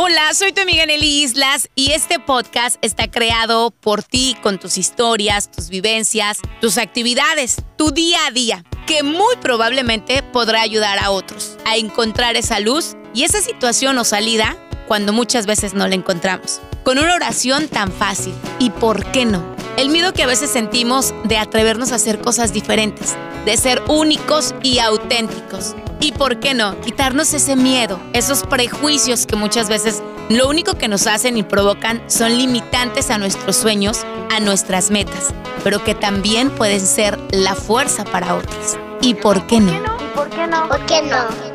Hola, soy tu amiga Nelly Islas y este podcast está creado por ti con tus historias, tus vivencias, tus actividades, tu día a día, que muy probablemente podrá ayudar a otros a encontrar esa luz y esa situación o salida cuando muchas veces no la encontramos. Con una oración tan fácil. ¿Y por qué no? El miedo que a veces sentimos de atrevernos a hacer cosas diferentes, de ser únicos y auténticos. ¿Y por qué no? Quitarnos ese miedo, esos prejuicios que muchas veces lo único que nos hacen y provocan son limitantes a nuestros sueños, a nuestras metas, pero que también pueden ser la fuerza para otros. ¿Y por qué no? ¿Y por qué no? ¿Por qué no?